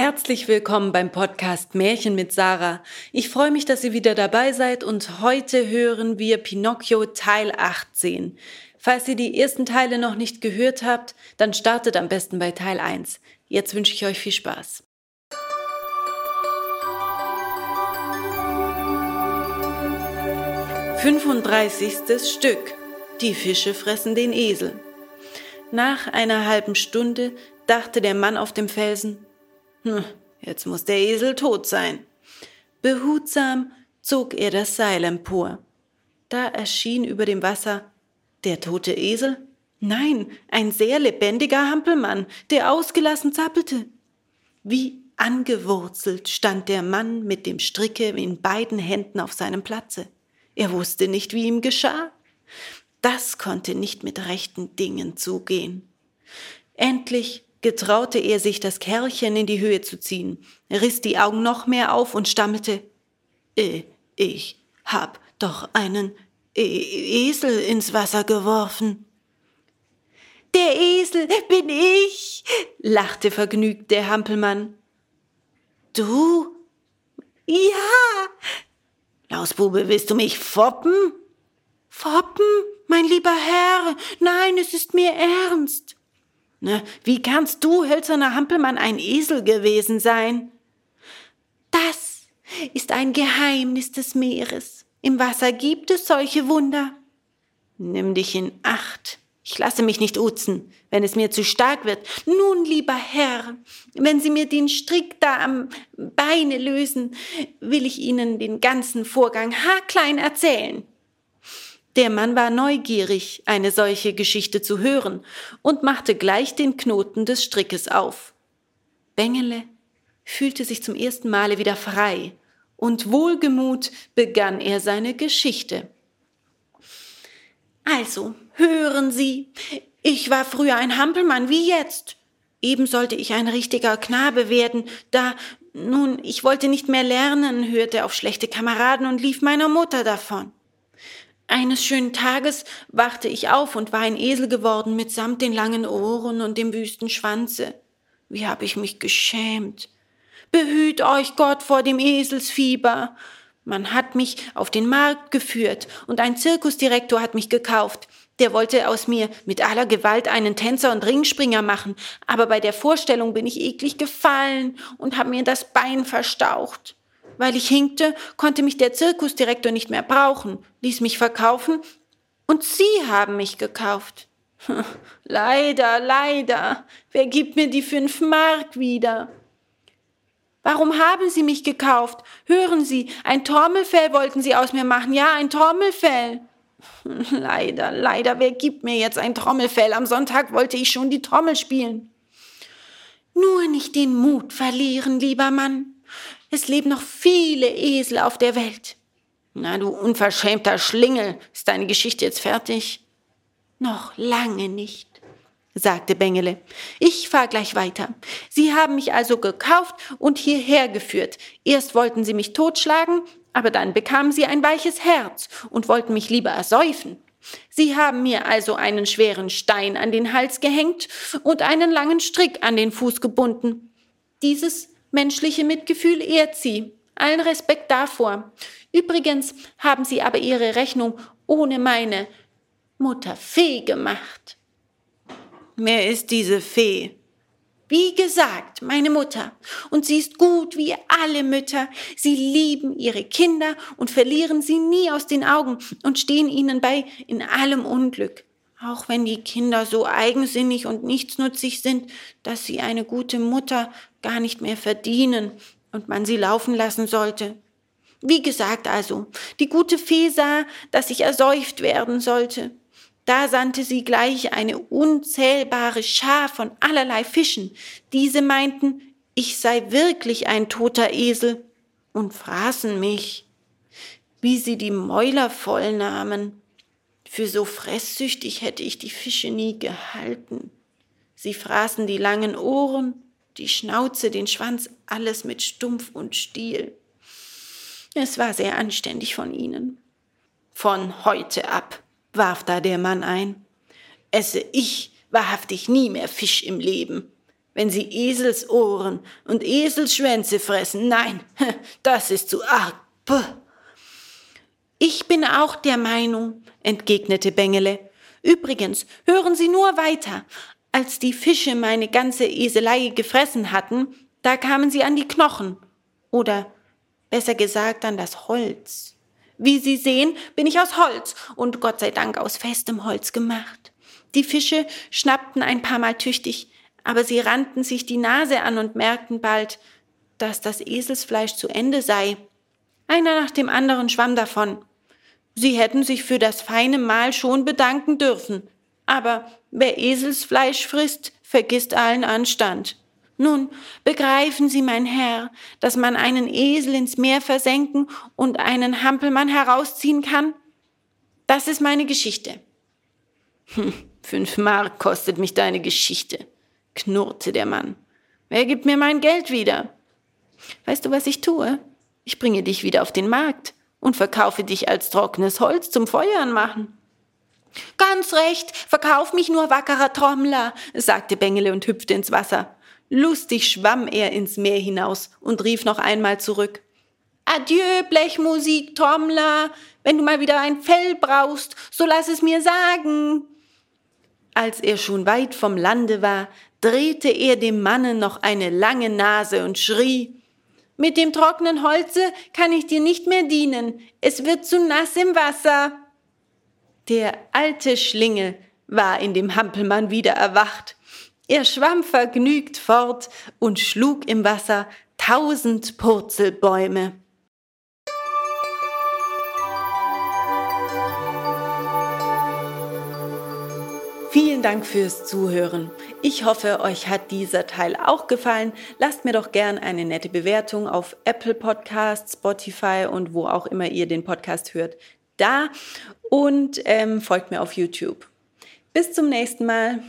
Herzlich willkommen beim Podcast Märchen mit Sarah. Ich freue mich, dass ihr wieder dabei seid und heute hören wir Pinocchio Teil 18. Falls ihr die ersten Teile noch nicht gehört habt, dann startet am besten bei Teil 1. Jetzt wünsche ich euch viel Spaß. Fünfunddreißigstes Stück. Die Fische fressen den Esel. Nach einer halben Stunde dachte der Mann auf dem Felsen, hm, jetzt muss der Esel tot sein. Behutsam zog er das Seil empor. Da erschien über dem Wasser der tote Esel? Nein, ein sehr lebendiger Hampelmann, der ausgelassen zappelte. Wie angewurzelt stand der Mann mit dem Stricke in beiden Händen auf seinem Platze. Er wusste nicht, wie ihm geschah. Das konnte nicht mit rechten Dingen zugehen. Endlich getraute er sich, das Kerlchen in die Höhe zu ziehen, riss die Augen noch mehr auf und stammelte äh, Ich hab doch einen e Esel ins Wasser geworfen. Der Esel bin ich, lachte vergnügt der Hampelmann. Du? Ja. Lausbube, willst du mich foppen? Foppen, mein lieber Herr, nein, es ist mir ernst. Ne, wie kannst du, hölzerner Hampelmann, ein Esel gewesen sein? Das ist ein Geheimnis des Meeres. Im Wasser gibt es solche Wunder. Nimm dich in Acht. Ich lasse mich nicht uzen, wenn es mir zu stark wird. Nun, lieber Herr, wenn Sie mir den Strick da am Beine lösen, will ich Ihnen den ganzen Vorgang haarklein erzählen. Der Mann war neugierig, eine solche Geschichte zu hören, und machte gleich den Knoten des Strickes auf. Bengele fühlte sich zum ersten Male wieder frei, und wohlgemut begann er seine Geschichte. Also, hören Sie, ich war früher ein Hampelmann wie jetzt. Eben sollte ich ein richtiger Knabe werden, da, nun, ich wollte nicht mehr lernen, hörte auf schlechte Kameraden und lief meiner Mutter davon. Eines schönen Tages wachte ich auf und war ein Esel geworden mitsamt den langen Ohren und dem wüsten Schwanze. Wie hab ich mich geschämt. Behüt euch Gott vor dem Eselsfieber. Man hat mich auf den Markt geführt und ein Zirkusdirektor hat mich gekauft. Der wollte aus mir mit aller Gewalt einen Tänzer und Ringspringer machen, aber bei der Vorstellung bin ich eklig gefallen und hab mir das Bein verstaucht. Weil ich hinkte, konnte mich der Zirkusdirektor nicht mehr brauchen, ließ mich verkaufen und Sie haben mich gekauft. leider, leider. Wer gibt mir die fünf Mark wieder? Warum haben Sie mich gekauft? Hören Sie, ein Trommelfell wollten Sie aus mir machen. Ja, ein Trommelfell. Leider, leider, wer gibt mir jetzt ein Trommelfell? Am Sonntag wollte ich schon die Trommel spielen. Nur nicht den Mut verlieren, lieber Mann. Es leben noch viele Esel auf der Welt. Na, du unverschämter Schlingel, ist deine Geschichte jetzt fertig? Noch lange nicht, sagte Bengele. Ich fahr gleich weiter. Sie haben mich also gekauft und hierher geführt. Erst wollten Sie mich totschlagen, aber dann bekamen Sie ein weiches Herz und wollten mich lieber ersäufen. Sie haben mir also einen schweren Stein an den Hals gehängt und einen langen Strick an den Fuß gebunden. Dieses Menschliche Mitgefühl ehrt sie. Allen Respekt davor. Übrigens haben sie aber ihre Rechnung ohne meine Mutter Fee gemacht. Wer ist diese Fee? Wie gesagt, meine Mutter. Und sie ist gut wie alle Mütter. Sie lieben ihre Kinder und verlieren sie nie aus den Augen und stehen ihnen bei in allem Unglück. Auch wenn die Kinder so eigensinnig und nichtsnutzig sind, dass sie eine gute Mutter gar nicht mehr verdienen und man sie laufen lassen sollte. Wie gesagt also, die gute Fee sah, dass ich ersäuft werden sollte. Da sandte sie gleich eine unzählbare Schar von allerlei Fischen. Diese meinten, ich sei wirklich ein toter Esel und fraßen mich. Wie sie die Mäuler voll nahmen. Für so fresssüchtig hätte ich die Fische nie gehalten. Sie fraßen die langen Ohren, die Schnauze, den Schwanz, alles mit Stumpf und Stiel. Es war sehr anständig von ihnen. Von heute ab, warf da der Mann ein, esse ich wahrhaftig nie mehr Fisch im Leben. wenn sie Eselsohren und Eselschwänze fressen. Nein, das ist zu arg. Puh. Ich bin auch der Meinung, entgegnete Bengele. Übrigens, hören Sie nur weiter. Als die Fische meine ganze Eselei gefressen hatten, da kamen sie an die Knochen. Oder besser gesagt an das Holz. Wie Sie sehen, bin ich aus Holz und Gott sei Dank aus festem Holz gemacht. Die Fische schnappten ein paar Mal tüchtig, aber sie rannten sich die Nase an und merkten bald, dass das Eselsfleisch zu Ende sei. Einer nach dem anderen schwamm davon. Sie hätten sich für das feine Mahl schon bedanken dürfen. Aber wer Eselsfleisch frisst, vergisst allen Anstand. Nun, begreifen Sie, mein Herr, dass man einen Esel ins Meer versenken und einen Hampelmann herausziehen kann? Das ist meine Geschichte. Hm, fünf Mark kostet mich deine Geschichte, knurrte der Mann. Wer gibt mir mein Geld wieder? Weißt du, was ich tue? Ich bringe dich wieder auf den Markt und verkaufe dich als trockenes Holz zum Feuern machen. Ganz recht, verkauf mich nur, wackerer Trommler, sagte Bengele und hüpfte ins Wasser. Lustig schwamm er ins Meer hinaus und rief noch einmal zurück. Adieu, Blechmusik, Trommler. Wenn du mal wieder ein Fell brauchst, so lass es mir sagen. Als er schon weit vom Lande war, drehte er dem Manne noch eine lange Nase und schrie Mit dem trockenen Holze kann ich dir nicht mehr dienen, es wird zu nass im Wasser. Der alte Schlingel war in dem Hampelmann wieder erwacht. Er schwamm vergnügt fort und schlug im Wasser tausend Purzelbäume. Vielen Dank fürs Zuhören. Ich hoffe, euch hat dieser Teil auch gefallen. Lasst mir doch gern eine nette Bewertung auf Apple Podcasts, Spotify und wo auch immer ihr den Podcast hört da und ähm, folgt mir auf YouTube. Bis zum nächsten Mal.